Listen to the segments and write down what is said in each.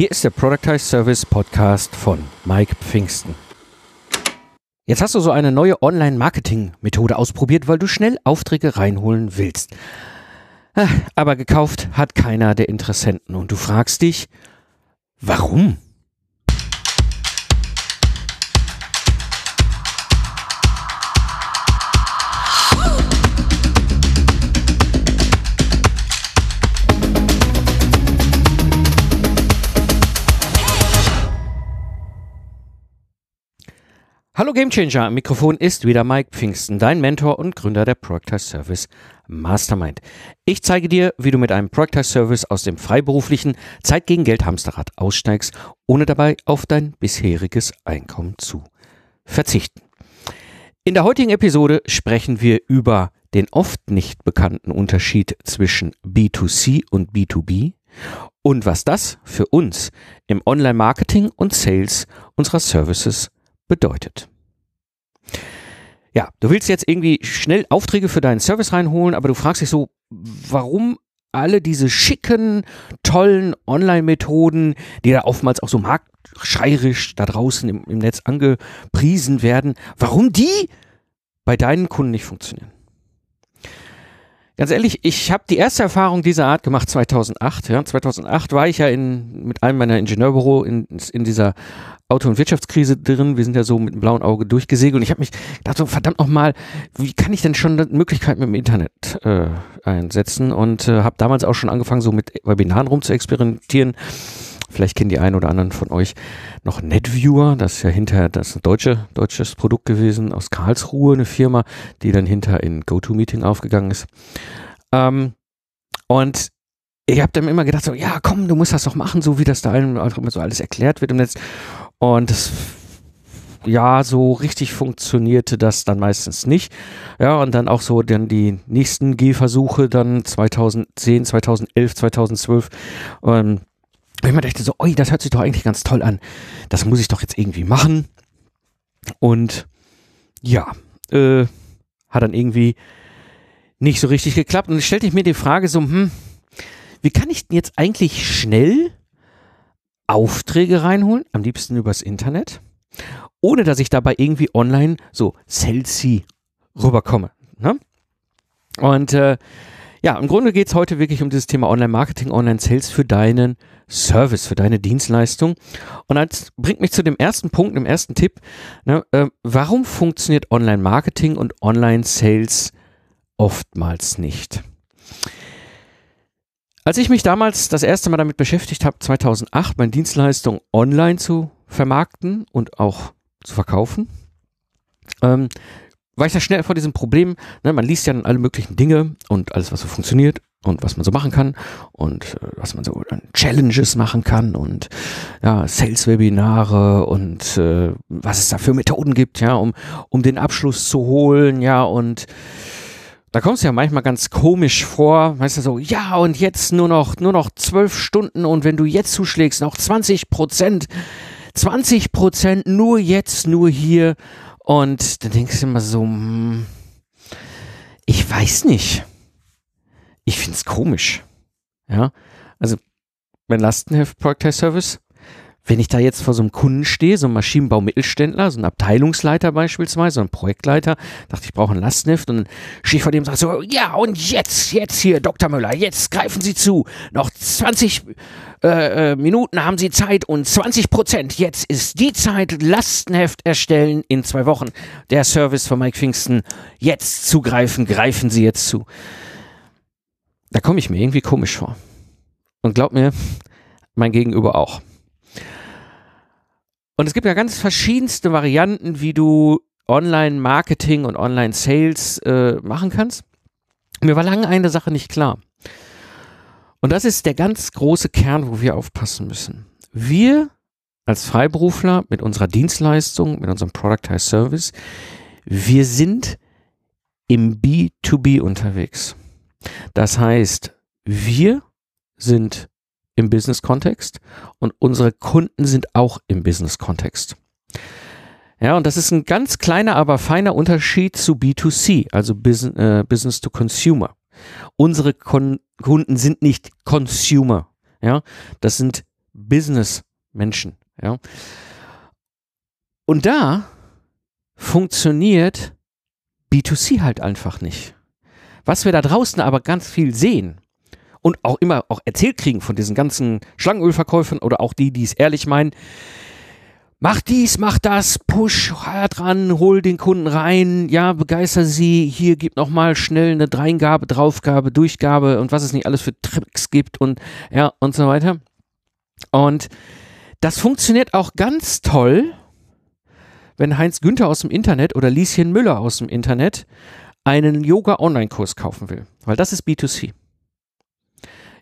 Hier ist der Productize Service Podcast von Mike Pfingsten. Jetzt hast du so eine neue Online-Marketing-Methode ausprobiert, weil du schnell Aufträge reinholen willst. Ah, aber gekauft hat keiner der Interessenten und du fragst dich, warum? Hallo Gamechanger, am Mikrofon ist wieder Mike Pfingsten, dein Mentor und Gründer der Productize Service Mastermind. Ich zeige dir, wie du mit einem Productize Service aus dem freiberuflichen Zeit gegen Geld Hamsterrad aussteigst, ohne dabei auf dein bisheriges Einkommen zu verzichten. In der heutigen Episode sprechen wir über den oft nicht bekannten Unterschied zwischen B2C und B2B und was das für uns im Online-Marketing und Sales unserer Services bedeutet. Ja, du willst jetzt irgendwie schnell Aufträge für deinen Service reinholen, aber du fragst dich so, warum alle diese schicken, tollen Online-Methoden, die da oftmals auch so marktschreierisch da draußen im, im Netz angepriesen werden, warum die bei deinen Kunden nicht funktionieren. Ganz ehrlich, ich habe die erste Erfahrung dieser Art gemacht 2008. Ja. 2008 war ich ja in, mit einem meiner Ingenieurbüro in, in dieser Auto- und Wirtschaftskrise drin. Wir sind ja so mit dem blauen Auge durchgesegelt und ich habe mich gedacht, so, verdammt nochmal, wie kann ich denn schon Möglichkeiten mit dem Internet äh, einsetzen? Und äh, habe damals auch schon angefangen, so mit Webinaren rum zu experimentieren. Vielleicht kennen die einen oder anderen von euch noch NetViewer. Das ist ja hinterher das ein deutsche, deutsches Produkt gewesen aus Karlsruhe, eine Firma, die dann hinter in GoToMeeting aufgegangen ist. Ähm, und ich habe dann immer gedacht, so, ja, komm, du musst das doch machen, so wie das da immer so alles erklärt wird im Netz. Und das, ja, so richtig funktionierte das dann meistens nicht. Ja, und dann auch so dann die nächsten Gehversuche dann 2010, 2011, 2012. Und ich mir dachte so, oi, das hört sich doch eigentlich ganz toll an. Das muss ich doch jetzt irgendwie machen. Und ja, äh, hat dann irgendwie nicht so richtig geklappt. Und stellte ich mir die Frage so, hm, wie kann ich denn jetzt eigentlich schnell Aufträge reinholen, am liebsten übers Internet, ohne dass ich dabei irgendwie online so salesy rüberkomme. Ne? Und äh, ja, im Grunde geht es heute wirklich um dieses Thema Online-Marketing, Online-Sales für deinen Service, für deine Dienstleistung. Und das bringt mich zu dem ersten Punkt, dem ersten Tipp. Ne, äh, warum funktioniert Online-Marketing und Online-Sales oftmals nicht? Als ich mich damals das erste Mal damit beschäftigt habe, 2008 meine Dienstleistung online zu vermarkten und auch zu verkaufen, ähm, war ich da schnell vor diesem Problem, ne, man liest ja dann alle möglichen Dinge und alles, was so funktioniert und was man so machen kann und äh, was man so an Challenges machen kann und ja, Sales-Webinare und äh, was es da für Methoden gibt, ja, um, um den Abschluss zu holen, ja, und da kommst du ja manchmal ganz komisch vor, weißt du so, ja, und jetzt nur noch, nur noch zwölf Stunden und wenn du jetzt zuschlägst, noch 20 Prozent, 20 Prozent nur jetzt, nur hier. Und dann denkst du immer so, hm, ich weiß nicht. Ich find's komisch. Ja, also mein Lastenheft Product Service wenn ich da jetzt vor so einem Kunden stehe, so ein Maschinenbau-Mittelständler, so ein Abteilungsleiter beispielsweise, so ein Projektleiter, dachte ich, brauche ein Lastenheft und dann stehe ich vor dem und sage so, ja und jetzt, jetzt hier, Dr. Müller, jetzt greifen Sie zu. Noch 20 äh, äh, Minuten haben Sie Zeit und 20 Prozent. Jetzt ist die Zeit, Lastenheft erstellen in zwei Wochen. Der Service von Mike Pfingsten. Jetzt zugreifen, greifen Sie jetzt zu. Da komme ich mir irgendwie komisch vor. Und glaub mir, mein Gegenüber auch. Und es gibt ja ganz verschiedenste Varianten, wie du Online-Marketing und Online-Sales äh, machen kannst. Mir war lange eine Sache nicht klar. Und das ist der ganz große Kern, wo wir aufpassen müssen. Wir als Freiberufler mit unserer Dienstleistung, mit unserem Productized Service, wir sind im B2B unterwegs. Das heißt, wir sind im Business-Kontext und unsere Kunden sind auch im Business-Kontext. Ja, und das ist ein ganz kleiner, aber feiner Unterschied zu B2C, also Business, äh, Business to Consumer. Unsere Kon Kunden sind nicht Consumer, ja, das sind Business-Menschen. Ja. Und da funktioniert B2C halt einfach nicht. Was wir da draußen aber ganz viel sehen und auch immer auch erzählt kriegen von diesen ganzen Schlangenölverkäufern oder auch die, die es ehrlich meinen, mach dies, mach das, push hart ran, hol den Kunden rein, ja, begeister sie, hier gib noch mal schnell eine Dreingabe, Draufgabe, Durchgabe und was es nicht alles für Tricks gibt und ja und so weiter. Und das funktioniert auch ganz toll, wenn Heinz Günther aus dem Internet oder Lieschen Müller aus dem Internet einen Yoga-Online-Kurs kaufen will, weil das ist B2C.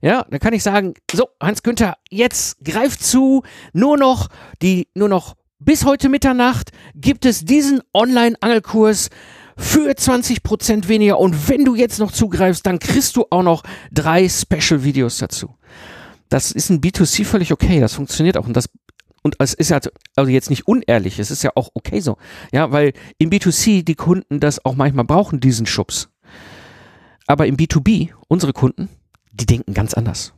Ja, dann kann ich sagen, so, Hans Günther, jetzt greift zu, nur noch die, nur noch bis heute Mitternacht gibt es diesen Online-Angelkurs für 20% weniger und wenn du jetzt noch zugreifst, dann kriegst du auch noch drei Special-Videos dazu. Das ist ein B2C völlig okay, das funktioniert auch und das und es ist ja also jetzt nicht unehrlich, es ist ja auch okay so. Ja, weil im B2C die Kunden das auch manchmal brauchen, diesen Schubs. Aber im B2B, unsere Kunden, die denken ganz anders.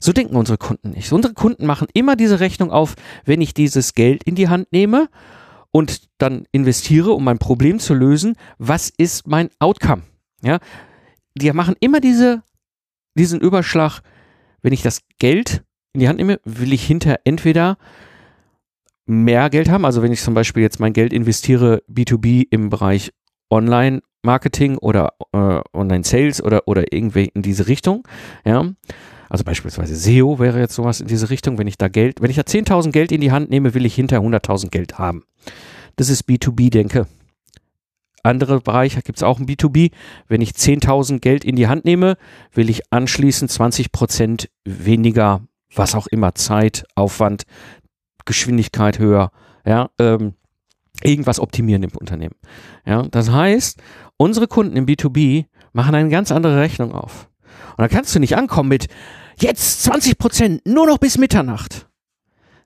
So denken unsere Kunden nicht. Unsere Kunden machen immer diese Rechnung auf, wenn ich dieses Geld in die Hand nehme und dann investiere, um mein Problem zu lösen, was ist mein Outcome? Ja, die machen immer diese, diesen Überschlag, wenn ich das Geld in die Hand nehme, will ich hinter entweder mehr Geld haben, also wenn ich zum Beispiel jetzt mein Geld investiere B2B im Bereich Online Marketing oder äh, Online-Sales oder, oder irgendwie in diese Richtung. Ja. Also beispielsweise SEO wäre jetzt sowas in diese Richtung. Wenn ich da Geld, wenn ich da 10.000 Geld in die Hand nehme, will ich hinter 100.000 Geld haben. Das ist B2B-Denke. Andere Bereiche gibt es auch ein B2B. Wenn ich 10.000 Geld in die Hand nehme, will ich anschließend 20 Prozent weniger, was auch immer, Zeit, Aufwand, Geschwindigkeit höher, ja, ähm, irgendwas optimieren im Unternehmen. Ja, das heißt, Unsere Kunden im B2B machen eine ganz andere Rechnung auf. Und da kannst du nicht ankommen mit jetzt 20 Prozent, nur noch bis Mitternacht.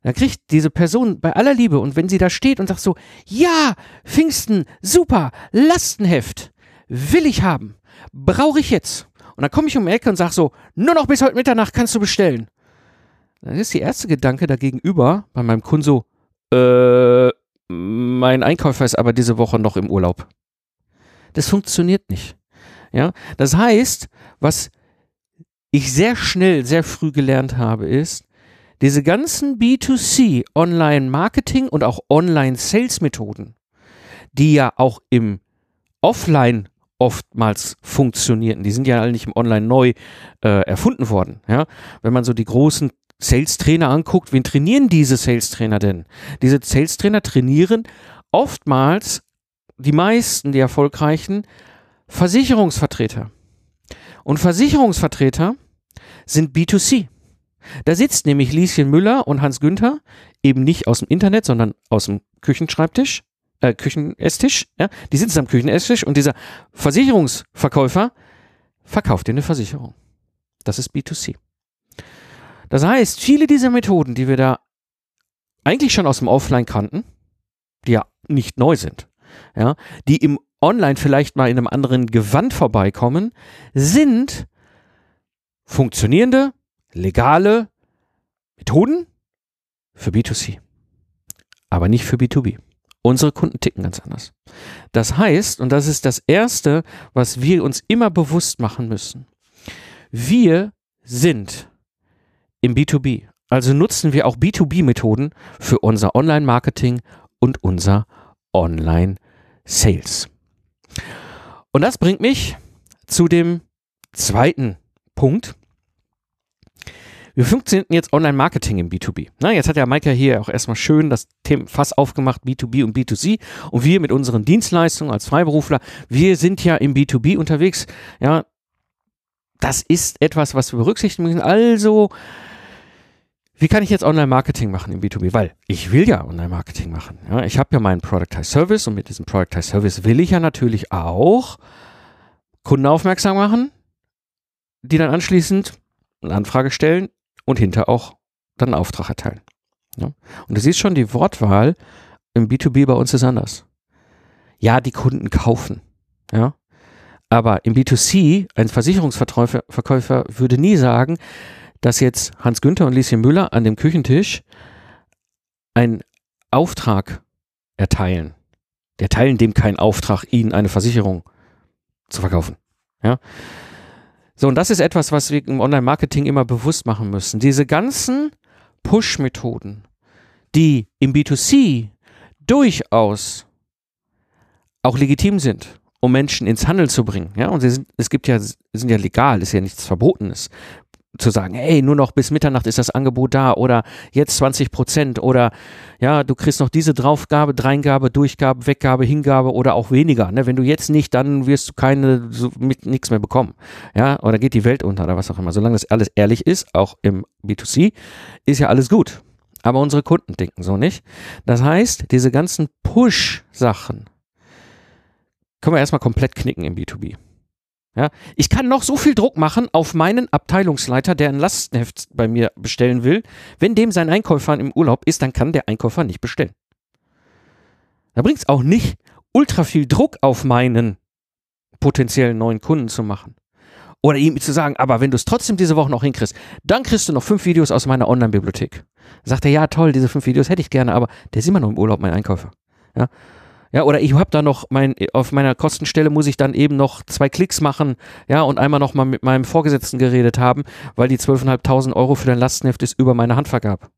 Da kriegt diese Person bei aller Liebe und wenn sie da steht und sagt so, ja, Pfingsten, super, Lastenheft, will ich haben, brauche ich jetzt. Und dann komme ich um die Ecke und sage so, nur noch bis heute Mitternacht kannst du bestellen. Dann ist die erste Gedanke dagegenüber bei meinem Kunden so, äh, mein Einkäufer ist aber diese Woche noch im Urlaub. Das funktioniert nicht. Ja, das heißt, was ich sehr schnell, sehr früh gelernt habe, ist, diese ganzen B2C Online-Marketing und auch Online-Sales-Methoden, die ja auch im Offline oftmals funktionierten, die sind ja nicht im Online neu äh, erfunden worden. Ja? Wenn man so die großen Sales-Trainer anguckt, wen trainieren diese Sales-Trainer denn? Diese Sales-Trainer trainieren oftmals die meisten, die erfolgreichen, Versicherungsvertreter. Und Versicherungsvertreter sind B2C. Da sitzt nämlich Lieschen Müller und Hans Günther eben nicht aus dem Internet, sondern aus dem Küchenschreibtisch, äh, Küchenesstisch. Ja? Die sitzen am Küchenesstisch und dieser Versicherungsverkäufer verkauft dir eine Versicherung. Das ist B2C. Das heißt, viele dieser Methoden, die wir da eigentlich schon aus dem Offline kannten, die ja nicht neu sind, ja, die im Online vielleicht mal in einem anderen Gewand vorbeikommen, sind funktionierende, legale Methoden für B2C, aber nicht für B2B. Unsere Kunden ticken ganz anders. Das heißt, und das ist das Erste, was wir uns immer bewusst machen müssen, wir sind im B2B. Also nutzen wir auch B2B-Methoden für unser Online-Marketing und unser Online-Marketing. Sales. Und das bringt mich zu dem zweiten Punkt. Wir funktionieren jetzt Online-Marketing im B2B. Na, jetzt hat ja Maika hier auch erstmal schön das Thema Fass aufgemacht, B2B und B2C. Und wir mit unseren Dienstleistungen als Freiberufler, wir sind ja im B2B unterwegs. Ja, das ist etwas, was wir berücksichtigen müssen. Also, wie kann ich jetzt Online-Marketing machen im B2B? Weil ich will ja Online-Marketing machen. Ja, ich habe ja meinen Productized Service und mit diesem Productized Service will ich ja natürlich auch Kunden aufmerksam machen, die dann anschließend eine Anfrage stellen und hinter auch dann einen Auftrag erteilen. Ja? Und du siehst schon, die Wortwahl im B2B bei uns ist anders. Ja, die Kunden kaufen. Ja. Aber im B2C, ein Versicherungsverkäufer würde nie sagen, dass jetzt Hans Günther und Lieschen Müller an dem Küchentisch einen Auftrag erteilen. Die erteilen dem keinen Auftrag, ihnen eine Versicherung zu verkaufen. Ja. So, und das ist etwas, was wir im Online-Marketing immer bewusst machen müssen. Diese ganzen Push-Methoden, die im B2C durchaus auch legitim sind, um Menschen ins Handeln zu bringen. Ja, und sie sind, es gibt ja, sind ja legal, ist ja nichts Verbotenes zu sagen, hey, nur noch bis Mitternacht ist das Angebot da oder jetzt 20 Prozent oder ja, du kriegst noch diese Draufgabe, Dreingabe, Durchgabe, Weggabe, Hingabe oder auch weniger. Ne? Wenn du jetzt nicht, dann wirst du keine, so, mit nichts mehr bekommen. Ja, oder geht die Welt unter oder was auch immer. Solange das alles ehrlich ist, auch im B2C, ist ja alles gut. Aber unsere Kunden denken so nicht. Das heißt, diese ganzen Push-Sachen können wir erstmal komplett knicken im B2B. Ja, ich kann noch so viel Druck machen auf meinen Abteilungsleiter, der ein Lastenheft bei mir bestellen will. Wenn dem sein Einkäufer im Urlaub ist, dann kann der Einkäufer nicht bestellen. Da bringt es auch nicht, ultra viel Druck auf meinen potenziellen neuen Kunden zu machen. Oder ihm zu sagen, aber wenn du es trotzdem diese Woche noch hinkriegst, dann kriegst du noch fünf Videos aus meiner Online-Bibliothek. Sagt er, ja toll, diese fünf Videos hätte ich gerne, aber der ist immer noch im Urlaub, mein Einkäufer. Ja, ja, oder ich habe da noch mein, auf meiner Kostenstelle muss ich dann eben noch zwei Klicks machen, ja, und einmal noch mal mit meinem Vorgesetzten geredet haben, weil die 12.500 Euro für dein Lastenheft ist über meine Hand vergab.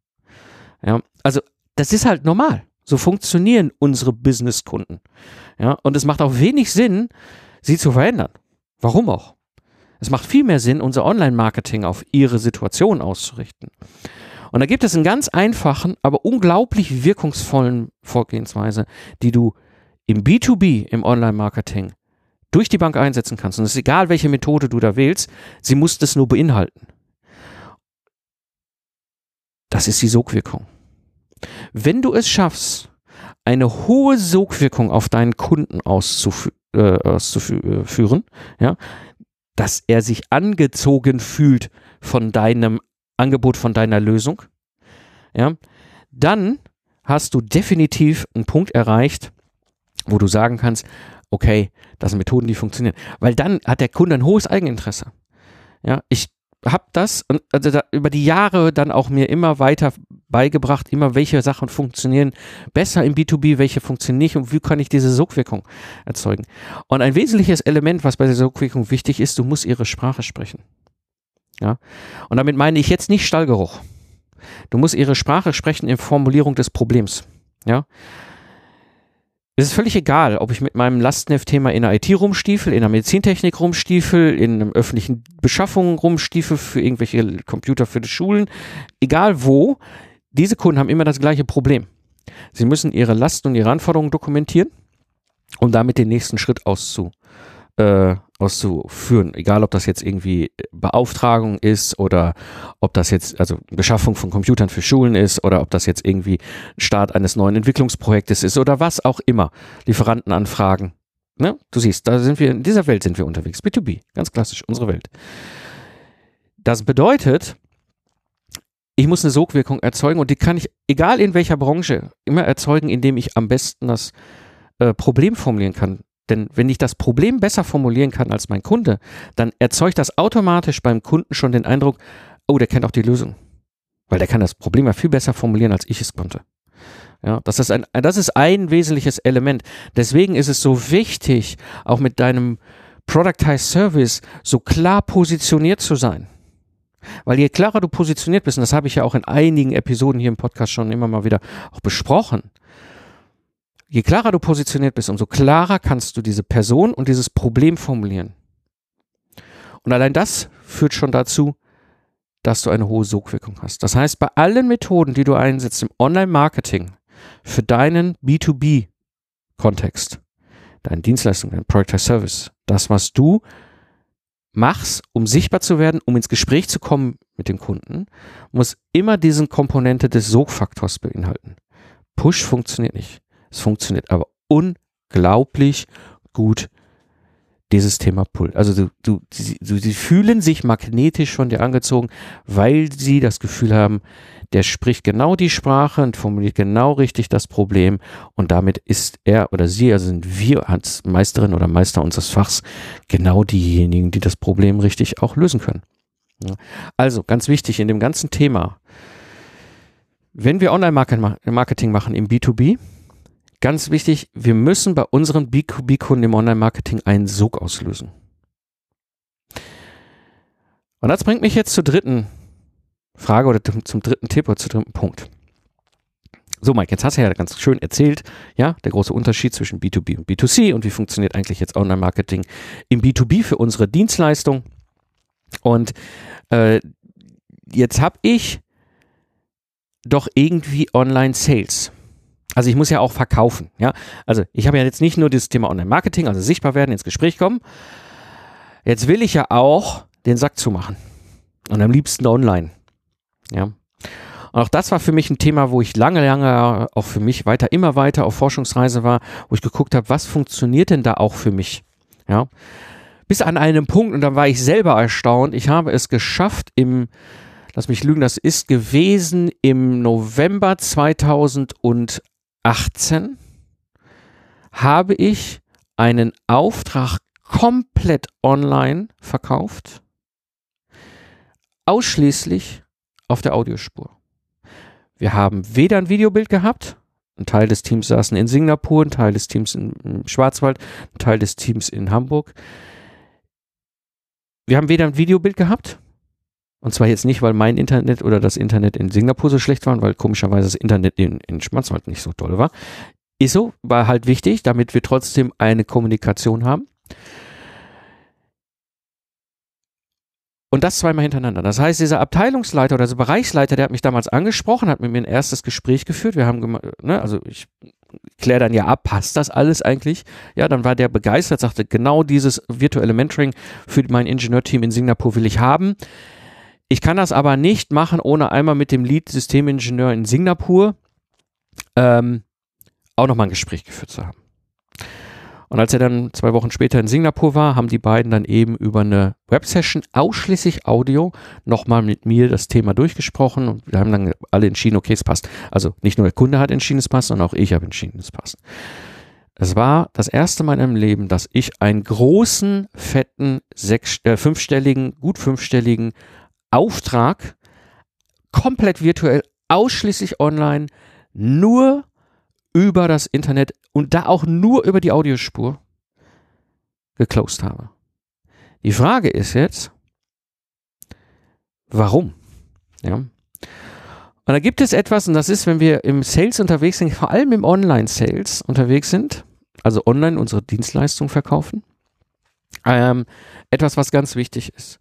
Ja, also das ist halt normal. So funktionieren unsere Businesskunden. Ja, und es macht auch wenig Sinn, sie zu verändern. Warum auch? Es macht viel mehr Sinn, unser Online-Marketing auf ihre Situation auszurichten. Und da gibt es einen ganz einfachen, aber unglaublich wirkungsvollen Vorgehensweise, die du im B2B, im Online-Marketing, durch die Bank einsetzen kannst. Und es ist egal, welche Methode du da wählst, sie muss das nur beinhalten. Das ist die Sogwirkung. Wenn du es schaffst, eine hohe Sogwirkung auf deinen Kunden auszufü äh, auszuführen, ja, dass er sich angezogen fühlt von deinem Angebot von deiner Lösung, ja, dann hast du definitiv einen Punkt erreicht, wo du sagen kannst, okay, das sind Methoden, die funktionieren. Weil dann hat der Kunde ein hohes Eigeninteresse. Ja, ich habe das also da, über die Jahre dann auch mir immer weiter beigebracht, immer welche Sachen funktionieren besser im B2B, welche funktionieren nicht und wie kann ich diese Sogwirkung erzeugen. Und ein wesentliches Element, was bei der Sogwirkung wichtig ist, du musst ihre Sprache sprechen. Ja? Und damit meine ich jetzt nicht Stallgeruch. Du musst ihre Sprache sprechen in Formulierung des Problems. Ja? Es ist völlig egal, ob ich mit meinem Lastenheft-Thema in der IT rumstiefel, in der Medizintechnik rumstiefel, in einem öffentlichen Beschaffungen rumstiefel für irgendwelche Computer für die Schulen. Egal wo, diese Kunden haben immer das gleiche Problem. Sie müssen ihre Lasten und ihre Anforderungen dokumentieren, um damit den nächsten Schritt auszu, äh, auszuführen. Egal, ob das jetzt irgendwie Beauftragung ist oder ob das jetzt, also Beschaffung von Computern für Schulen ist oder ob das jetzt irgendwie Start eines neuen Entwicklungsprojektes ist oder was auch immer. Lieferantenanfragen. Ne? Du siehst, da sind wir, in dieser Welt sind wir unterwegs. B2B, ganz klassisch, unsere Welt. Das bedeutet, ich muss eine Sogwirkung erzeugen und die kann ich, egal in welcher Branche, immer erzeugen, indem ich am besten das äh, Problem formulieren kann. Denn wenn ich das Problem besser formulieren kann als mein Kunde, dann erzeugt das automatisch beim Kunden schon den Eindruck, oh, der kennt auch die Lösung. Weil der kann das Problem ja viel besser formulieren, als ich es konnte. Ja, das ist ein, das ist ein wesentliches Element. Deswegen ist es so wichtig, auch mit deinem Productized Service so klar positioniert zu sein. Weil je klarer du positioniert bist, und das habe ich ja auch in einigen Episoden hier im Podcast schon immer mal wieder auch besprochen, je klarer du positioniert bist, umso klarer kannst du diese Person und dieses Problem formulieren. Und allein das führt schon dazu, dass du eine hohe Sogwirkung hast. Das heißt, bei allen Methoden, die du einsetzt im Online-Marketing für deinen B2B-Kontext, deine Dienstleistung, dein Product Service, das, was du machst, um sichtbar zu werden, um ins Gespräch zu kommen mit dem Kunden, muss immer diesen Komponente des Sogfaktors beinhalten. Push funktioniert nicht. Es funktioniert aber unglaublich gut, dieses Thema Pull. Also du, du, sie, sie fühlen sich magnetisch von dir angezogen, weil sie das Gefühl haben, der spricht genau die Sprache und formuliert genau richtig das Problem und damit ist er oder sie, also sind wir als Meisterin oder Meister unseres Fachs genau diejenigen, die das Problem richtig auch lösen können. Also ganz wichtig in dem ganzen Thema, wenn wir Online-Marketing machen im B2B, ganz wichtig, wir müssen bei unseren B2B-Kunden im Online-Marketing einen Sog auslösen. Und das bringt mich jetzt zur dritten Frage oder zum dritten Tipp oder zum dritten Punkt. So, Mike, jetzt hast du ja ganz schön erzählt, ja, der große Unterschied zwischen B2B und B2C und wie funktioniert eigentlich jetzt Online-Marketing im B2B für unsere Dienstleistung. Und äh, jetzt habe ich doch irgendwie Online-Sales. Also ich muss ja auch verkaufen, ja. Also ich habe ja jetzt nicht nur das Thema Online-Marketing, also sichtbar werden, ins Gespräch kommen. Jetzt will ich ja auch den Sack zumachen. Und am liebsten online. Ja. Und auch das war für mich ein Thema, wo ich lange, lange auch für mich weiter, immer weiter auf Forschungsreise war, wo ich geguckt habe, was funktioniert denn da auch für mich? Ja. Bis an einen Punkt, und da war ich selber erstaunt, ich habe es geschafft im, lass mich lügen, das ist gewesen im November 2018, habe ich einen Auftrag komplett online verkauft, ausschließlich auf der Audiospur. Wir haben weder ein Videobild gehabt, ein Teil des Teams saßen in Singapur, ein Teil des Teams im Schwarzwald, ein Teil des Teams in Hamburg. Wir haben weder ein Videobild gehabt, und zwar jetzt nicht, weil mein Internet oder das Internet in Singapur so schlecht war, weil komischerweise das Internet in, in Schwarzwald nicht so toll war. Ist so, war halt wichtig, damit wir trotzdem eine Kommunikation haben. Und das zweimal hintereinander. Das heißt, dieser Abteilungsleiter oder dieser Bereichsleiter, der hat mich damals angesprochen, hat mit mir ein erstes Gespräch geführt. Wir haben, ne, also ich kläre dann ja ab, passt das alles eigentlich? Ja, dann war der begeistert, sagte, genau dieses virtuelle Mentoring für mein Ingenieurteam in Singapur will ich haben. Ich kann das aber nicht machen, ohne einmal mit dem Lead-Systemingenieur in Singapur ähm, auch nochmal ein Gespräch geführt zu haben. Und als er dann zwei Wochen später in Singapur war, haben die beiden dann eben über eine Websession ausschließlich Audio nochmal mit mir das Thema durchgesprochen und wir haben dann alle entschieden, okay, es passt. Also nicht nur der Kunde hat entschieden, es passt, sondern auch ich habe entschieden, es passt. Es war das erste Mal in meinem Leben, dass ich einen großen, fetten, sechs, äh, fünfstelligen, gut fünfstelligen Auftrag komplett virtuell, ausschließlich online, nur über das Internet und da auch nur über die Audiospur geclosed habe. Die Frage ist jetzt, warum? Ja. Und da gibt es etwas, und das ist, wenn wir im Sales unterwegs sind, vor allem im Online-Sales unterwegs sind, also online unsere Dienstleistung verkaufen, ähm, etwas, was ganz wichtig ist.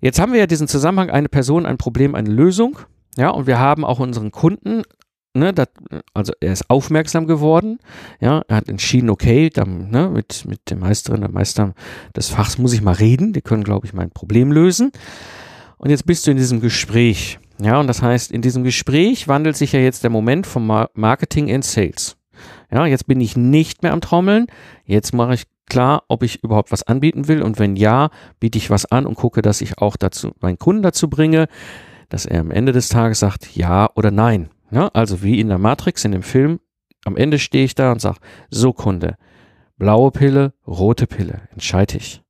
Jetzt haben wir ja diesen Zusammenhang, eine Person, ein Problem, eine Lösung. Ja, und wir haben auch unseren Kunden ne, dat, also er ist aufmerksam geworden, ja, er hat entschieden, okay, dann, ne, mit, mit dem Meisterin, der Meister des Fachs muss ich mal reden, die können, glaube ich, mein Problem lösen. Und jetzt bist du in diesem Gespräch, ja, und das heißt, in diesem Gespräch wandelt sich ja jetzt der Moment vom Marketing in Sales. Ja, jetzt bin ich nicht mehr am Trommeln, jetzt mache ich klar, ob ich überhaupt was anbieten will und wenn ja, biete ich was an und gucke, dass ich auch dazu, meinen Kunden dazu bringe, dass er am Ende des Tages sagt ja oder nein. Ja, also wie in der Matrix, in dem Film, am Ende stehe ich da und sage, so Kunde, blaue Pille, rote Pille, entscheide ich.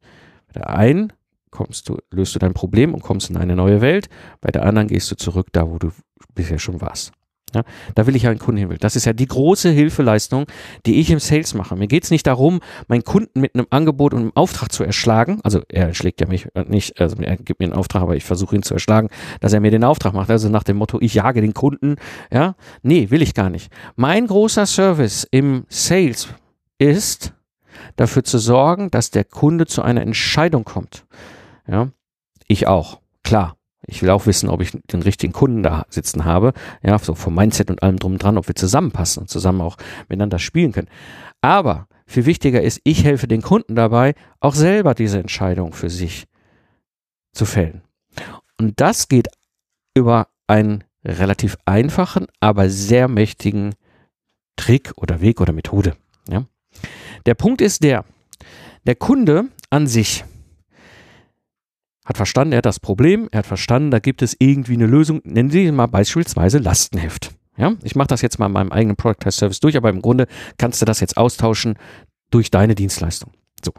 Bei der einen kommst du, löst du dein Problem und kommst in eine neue Welt, bei der anderen gehst du zurück da, wo du bisher schon warst. Ja, da will ich ja einen Kunden hin. Das ist ja die große Hilfeleistung, die ich im Sales mache. Mir geht es nicht darum, meinen Kunden mit einem Angebot und einem Auftrag zu erschlagen. Also er schlägt ja mich nicht, also er gibt mir einen Auftrag, aber ich versuche ihn zu erschlagen, dass er mir den Auftrag macht. Also nach dem Motto, ich jage den Kunden. Ja, nee, will ich gar nicht. Mein großer Service im Sales ist, dafür zu sorgen, dass der Kunde zu einer Entscheidung kommt. Ja, ich auch, klar. Ich will auch wissen, ob ich den richtigen Kunden da sitzen habe. Ja, so vom Mindset und allem drum dran, ob wir zusammenpassen und zusammen auch miteinander spielen können. Aber viel wichtiger ist, ich helfe den Kunden dabei, auch selber diese Entscheidung für sich zu fällen. Und das geht über einen relativ einfachen, aber sehr mächtigen Trick oder Weg oder Methode. Ja? Der Punkt ist der, der Kunde an sich hat verstanden, er hat das Problem, er hat verstanden, da gibt es irgendwie eine Lösung. Nennen Sie mal beispielsweise Lastenheft. Ja, ich mache das jetzt mal in meinem eigenen Product Service durch, aber im Grunde kannst du das jetzt austauschen durch deine Dienstleistung. So.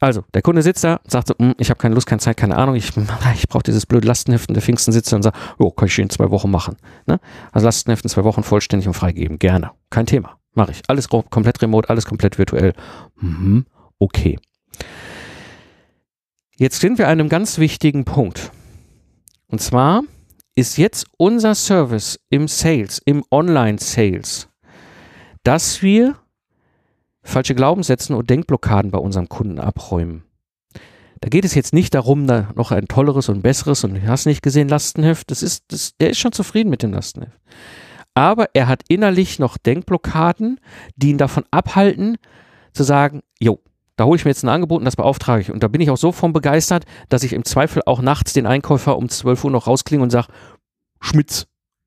Also, der Kunde sitzt da, sagt so, hm, ich habe keine Lust, keine Zeit, keine Ahnung, ich, ich brauche dieses blöde Lastenheft und der Pfingsten sitzt da und sagt, oh, kann ich in zwei Wochen machen. Ne? Also Lastenheft in zwei Wochen vollständig und freigeben, gerne. Kein Thema, mache ich. Alles komplett remote, alles komplett virtuell. Mhm, okay. Jetzt sind wir an einem ganz wichtigen Punkt. Und zwar ist jetzt unser Service im Sales, im Online-Sales, dass wir falsche Glaubenssätze und Denkblockaden bei unserem Kunden abräumen. Da geht es jetzt nicht darum, da noch ein tolleres und besseres und hast nicht gesehen Lastenheft. Das ist, das, der ist schon zufrieden mit dem Lastenheft. Aber er hat innerlich noch Denkblockaden, die ihn davon abhalten, zu sagen, jo, da hole ich mir jetzt ein Angebot und das beauftrage ich. Und da bin ich auch so von begeistert, dass ich im Zweifel auch nachts den Einkäufer um 12 Uhr noch rausklinge und sage, Schmitz,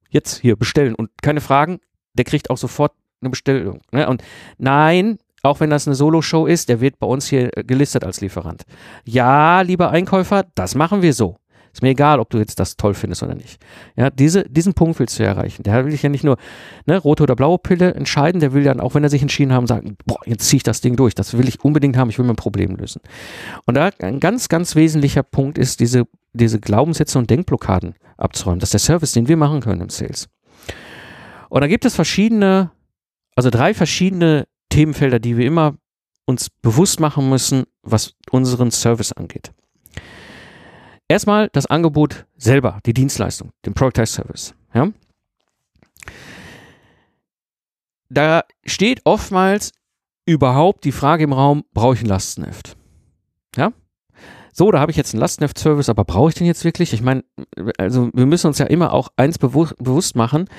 jetzt hier bestellen. Und keine Fragen, der kriegt auch sofort eine Bestellung. Ne? Und nein, auch wenn das eine Solo-Show ist, der wird bei uns hier gelistet als Lieferant. Ja, lieber Einkäufer, das machen wir so. Ist mir egal, ob du jetzt das toll findest oder nicht. Ja, diese, diesen Punkt willst du erreichen. Der will ich ja nicht nur ne, rote oder blaue Pille entscheiden, der will dann, auch wenn er sich entschieden haben, sagen, boah, jetzt ziehe ich das Ding durch. Das will ich unbedingt haben, ich will mein Problem lösen. Und da ein ganz, ganz wesentlicher Punkt ist, diese, diese Glaubenssätze und Denkblockaden abzuräumen. Das ist der Service, den wir machen können im Sales. Und da gibt es verschiedene, also drei verschiedene Themenfelder, die wir immer uns bewusst machen müssen, was unseren Service angeht. Erstmal das Angebot selber, die Dienstleistung, den Productize Service. Ja? Da steht oftmals überhaupt die Frage im Raum, brauche ich ein Lastenheft? Ja? So, da habe ich jetzt einen Lastenheft-Service, aber brauche ich den jetzt wirklich? Ich meine, also wir müssen uns ja immer auch eins bewusst machen.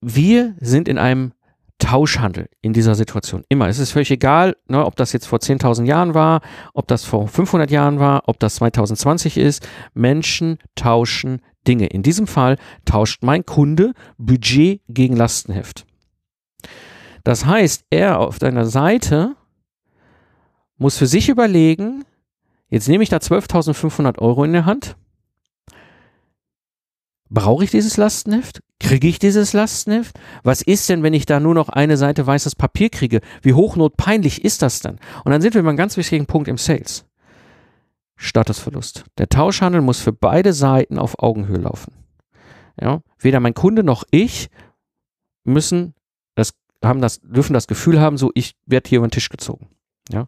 Wir sind in einem Tauschhandel in dieser Situation. Immer. Es ist völlig egal, ne, ob das jetzt vor 10.000 Jahren war, ob das vor 500 Jahren war, ob das 2020 ist. Menschen tauschen Dinge. In diesem Fall tauscht mein Kunde Budget gegen Lastenheft. Das heißt, er auf deiner Seite muss für sich überlegen, jetzt nehme ich da 12.500 Euro in der Hand. Brauche ich dieses Lastenheft? Kriege ich dieses Lastenheft? Was ist denn, wenn ich da nur noch eine Seite weißes Papier kriege? Wie hochnotpeinlich ist das denn? Und dann sind wir bei einem ganz wichtigen Punkt im Sales. Statusverlust. Der Tauschhandel muss für beide Seiten auf Augenhöhe laufen. Ja, weder mein Kunde noch ich müssen das haben das dürfen das Gefühl haben, so ich werde hier über den Tisch gezogen. Ja.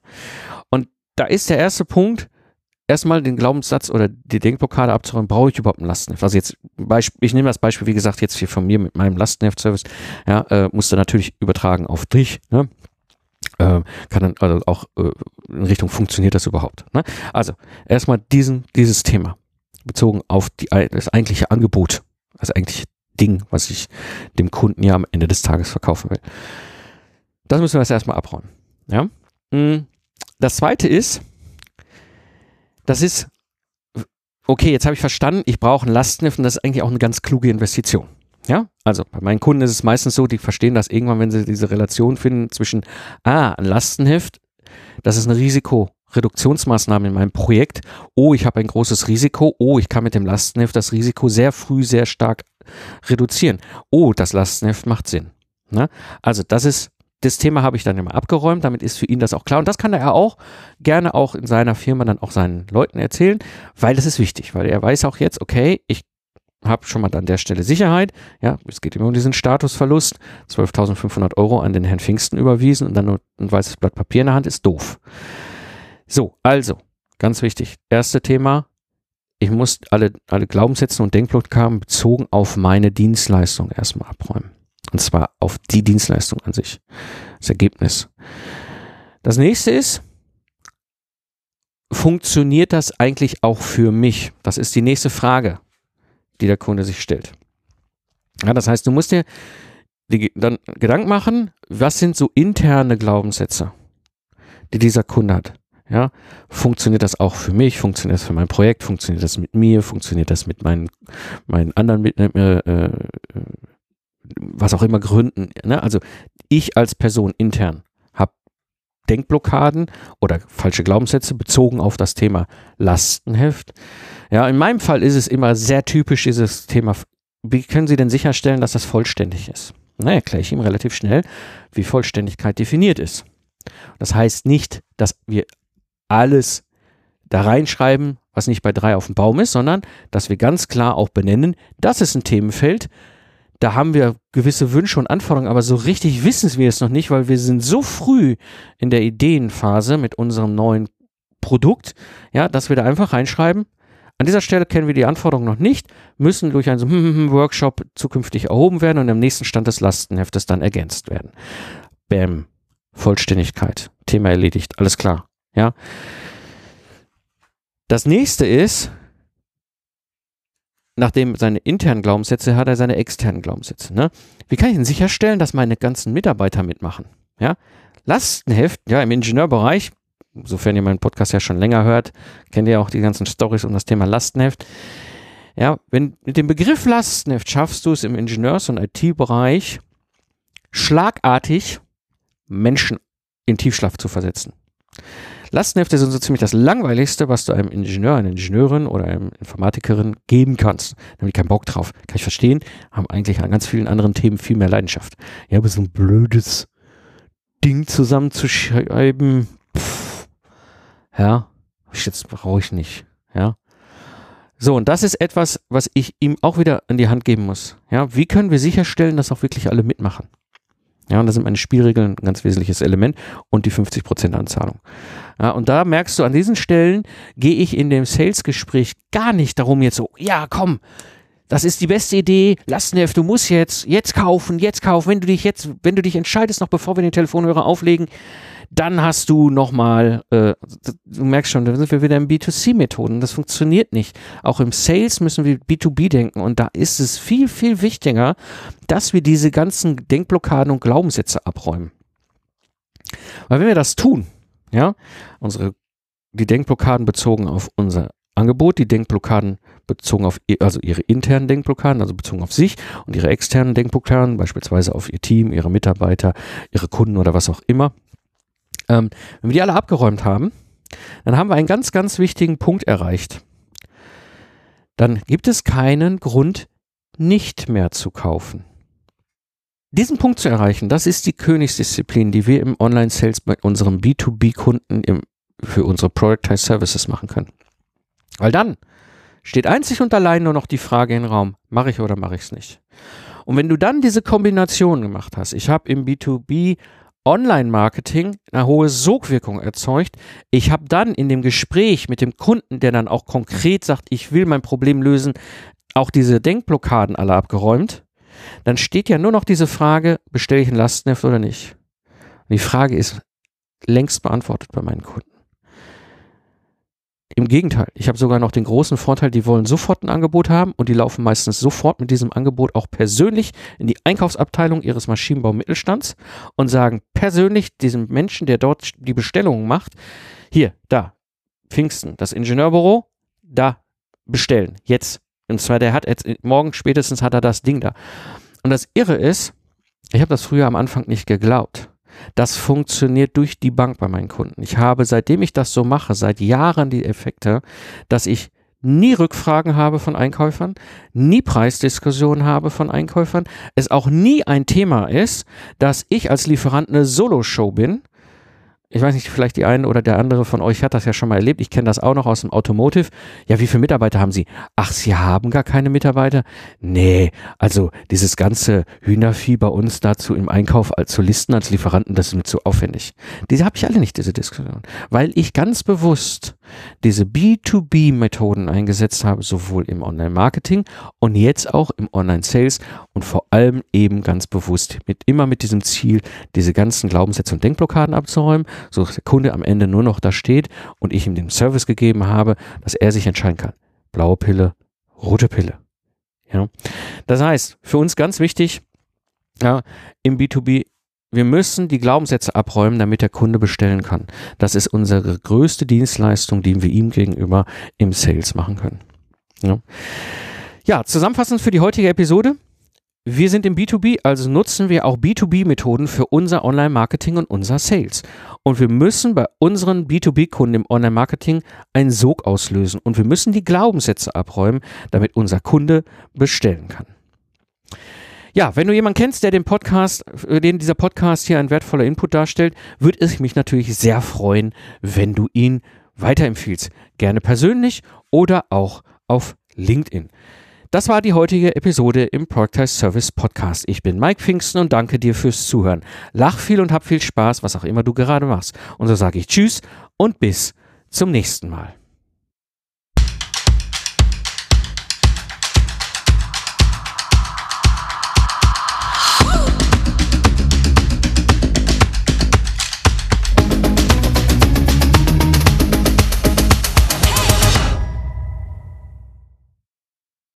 Und da ist der erste Punkt, erstmal den Glaubenssatz oder die Denkblockade abzuräumen, brauche ich überhaupt ein Lastenheft? Also jetzt, ich nehme das Beispiel, wie gesagt, jetzt hier von mir mit meinem Lastenheft-Service, ja, äh, musste natürlich übertragen auf dich, ne? Äh, kann dann also auch äh, in Richtung funktioniert das überhaupt. Ne? Also erstmal diesen, dieses Thema bezogen auf die, das eigentliche Angebot, das eigentliche Ding, was ich dem Kunden ja am Ende des Tages verkaufen will. Das müssen wir jetzt erstmal abräumen. Ja? Mm, das zweite ist, das ist, okay, jetzt habe ich verstanden, ich brauche ein Lastenheft und das ist eigentlich auch eine ganz kluge Investition. Ja, also bei meinen Kunden ist es meistens so, die verstehen das irgendwann, wenn sie diese Relation finden zwischen, ah, ein Lastenheft, das ist eine Risikoreduktionsmaßnahme in meinem Projekt. Oh, ich habe ein großes Risiko. Oh, ich kann mit dem Lastenheft das Risiko sehr früh sehr stark reduzieren. Oh, das Lastenheft macht Sinn. Ne? Also das ist das Thema habe ich dann immer abgeräumt, damit ist für ihn das auch klar. Und das kann er auch gerne auch in seiner Firma dann auch seinen Leuten erzählen, weil das ist wichtig, weil er weiß auch jetzt, okay, ich habe schon mal an der Stelle Sicherheit. Ja, es geht immer um diesen Statusverlust. 12.500 Euro an den Herrn Pfingsten überwiesen und dann nur ein weißes Blatt Papier in der Hand ist doof. So, also, ganz wichtig. Erste Thema. Ich muss alle, alle Glaubenssätze und Denkblockaden bezogen auf meine Dienstleistung erstmal abräumen. Und zwar auf die Dienstleistung an sich. Das Ergebnis. Das nächste ist, funktioniert das eigentlich auch für mich? Das ist die nächste Frage, die der Kunde sich stellt. Ja, das heißt, du musst dir dann Gedanken machen, was sind so interne Glaubenssätze, die dieser Kunde hat. Ja, funktioniert das auch für mich? Funktioniert das für mein Projekt? Funktioniert das mit mir? Funktioniert das mit meinen, meinen anderen mit, äh, äh, was auch immer Gründen. Ne? Also ich als Person intern habe Denkblockaden oder falsche Glaubenssätze bezogen auf das Thema Lastenheft. Ja, in meinem Fall ist es immer sehr typisch dieses Thema. Wie können Sie denn sicherstellen, dass das vollständig ist? Na, erkläre ich ihm relativ schnell, wie Vollständigkeit definiert ist. Das heißt nicht, dass wir alles da reinschreiben, was nicht bei drei auf dem Baum ist, sondern dass wir ganz klar auch benennen, das ist ein Themenfeld, da haben wir gewisse Wünsche und Anforderungen, aber so richtig wissen wir es noch nicht, weil wir sind so früh in der Ideenphase mit unserem neuen Produkt, ja, dass wir da einfach reinschreiben. An dieser Stelle kennen wir die Anforderungen noch nicht, müssen durch einen so Workshop zukünftig erhoben werden und im nächsten Stand des Lastenheftes dann ergänzt werden. Bäm. Vollständigkeit. Thema erledigt. Alles klar. Ja. Das nächste ist, nachdem seine internen Glaubenssätze hat er seine externen Glaubenssätze. Ne? Wie kann ich denn sicherstellen, dass meine ganzen Mitarbeiter mitmachen? Ja? Lastenheft, ja, im Ingenieurbereich, sofern ihr meinen Podcast ja schon länger hört, kennt ihr auch die ganzen Stories um das Thema Lastenheft. Ja, wenn mit dem Begriff Lastenheft schaffst du es im Ingenieurs- und IT-Bereich schlagartig Menschen in Tiefschlaf zu versetzen. Lastenhefte sind so ziemlich das langweiligste, was du einem Ingenieur, einer Ingenieurin oder einem Informatikerin geben kannst. Da haben die keinen Bock drauf. Kann ich verstehen. Haben eigentlich an ganz vielen anderen Themen viel mehr Leidenschaft. Ja, aber so ein blödes Ding zusammenzuschreiben, pff, ja, jetzt brauche ich nicht. Ja. So, und das ist etwas, was ich ihm auch wieder in die Hand geben muss. Ja, wie können wir sicherstellen, dass auch wirklich alle mitmachen? Ja, und da sind meine Spielregeln ein ganz wesentliches Element und die 50% Anzahlung. Ja, und da merkst du, an diesen Stellen gehe ich in dem Sales-Gespräch gar nicht darum jetzt so, ja, komm, das ist die beste Idee, Lastenheft, du musst jetzt, jetzt kaufen, jetzt kaufen, wenn du dich jetzt, wenn du dich entscheidest, noch bevor wir den Telefonhörer auflegen, dann hast du nochmal, äh, du merkst schon, da sind wir wieder in B2C-Methoden. Das funktioniert nicht. Auch im Sales müssen wir B2B denken. Und da ist es viel, viel wichtiger, dass wir diese ganzen Denkblockaden und Glaubenssätze abräumen. Weil wenn wir das tun, ja, unsere, die Denkblockaden bezogen auf unser Angebot, die Denkblockaden bezogen auf, also ihre internen Denkblockaden, also bezogen auf sich und ihre externen Denkblockaden, beispielsweise auf ihr Team, ihre Mitarbeiter, ihre Kunden oder was auch immer, ähm, wenn wir die alle abgeräumt haben, dann haben wir einen ganz, ganz wichtigen Punkt erreicht. Dann gibt es keinen Grund, nicht mehr zu kaufen. Diesen Punkt zu erreichen, das ist die Königsdisziplin, die wir im Online-Sales bei unserem B2B-Kunden für unsere Productized Services machen können. Weil dann steht einzig und allein nur noch die Frage im Raum, mache ich oder mache ich es nicht? Und wenn du dann diese Kombination gemacht hast, ich habe im B2B Online-Marketing eine hohe Sogwirkung erzeugt. Ich habe dann in dem Gespräch mit dem Kunden, der dann auch konkret sagt, ich will mein Problem lösen, auch diese Denkblockaden alle abgeräumt. Dann steht ja nur noch diese Frage, bestelle ich ein Lastenheft oder nicht? Und die Frage ist längst beantwortet bei meinen Kunden. Im Gegenteil, ich habe sogar noch den großen Vorteil, die wollen sofort ein Angebot haben und die laufen meistens sofort mit diesem Angebot auch persönlich in die Einkaufsabteilung ihres Maschinenbau-Mittelstands und sagen persönlich diesem Menschen, der dort die Bestellungen macht, hier, da, Pfingsten, das Ingenieurbüro, da bestellen, jetzt. Und zwar, der hat jetzt, morgen spätestens hat er das Ding da. Und das Irre ist, ich habe das früher am Anfang nicht geglaubt. Das funktioniert durch die Bank bei meinen Kunden. Ich habe, seitdem ich das so mache, seit Jahren die Effekte, dass ich nie Rückfragen habe von Einkäufern, nie Preisdiskussionen habe von Einkäufern, es auch nie ein Thema ist, dass ich als Lieferant eine Solo-Show bin, ich weiß nicht, vielleicht die eine oder der andere von euch hat das ja schon mal erlebt. Ich kenne das auch noch aus dem Automotive. Ja, wie viele Mitarbeiter haben Sie? Ach, Sie haben gar keine Mitarbeiter? Nee, also dieses ganze Hühnervieh bei uns dazu im Einkauf als zu listen als Lieferanten, das ist mir zu aufwendig. Diese habe ich alle nicht, diese Diskussion. Weil ich ganz bewusst diese B2B-Methoden eingesetzt habe, sowohl im Online-Marketing und jetzt auch im Online-Sales und vor allem eben ganz bewusst mit immer mit diesem Ziel, diese ganzen Glaubenssätze und Denkblockaden abzuräumen so dass der Kunde am Ende nur noch da steht und ich ihm den Service gegeben habe, dass er sich entscheiden kann. Blaue Pille, rote Pille. Ja. Das heißt, für uns ganz wichtig, ja, im B2B, wir müssen die Glaubenssätze abräumen, damit der Kunde bestellen kann. Das ist unsere größte Dienstleistung, die wir ihm gegenüber im Sales machen können. Ja, ja zusammenfassend für die heutige Episode. Wir sind im B2B, also nutzen wir auch B2B-Methoden für unser Online-Marketing und unser Sales. Und wir müssen bei unseren B2B-Kunden im Online-Marketing einen Sog auslösen und wir müssen die Glaubenssätze abräumen, damit unser Kunde bestellen kann. Ja, wenn du jemanden kennst, der den Podcast, äh, den dieser Podcast hier ein wertvoller Input darstellt, würde es mich natürlich sehr freuen, wenn du ihn weiterempfiehlst. Gerne persönlich oder auch auf LinkedIn. Das war die heutige Episode im Productize Service Podcast. Ich bin Mike Pfingsten und danke dir fürs Zuhören. Lach viel und hab viel Spaß, was auch immer du gerade machst. Und so sage ich Tschüss und bis zum nächsten Mal.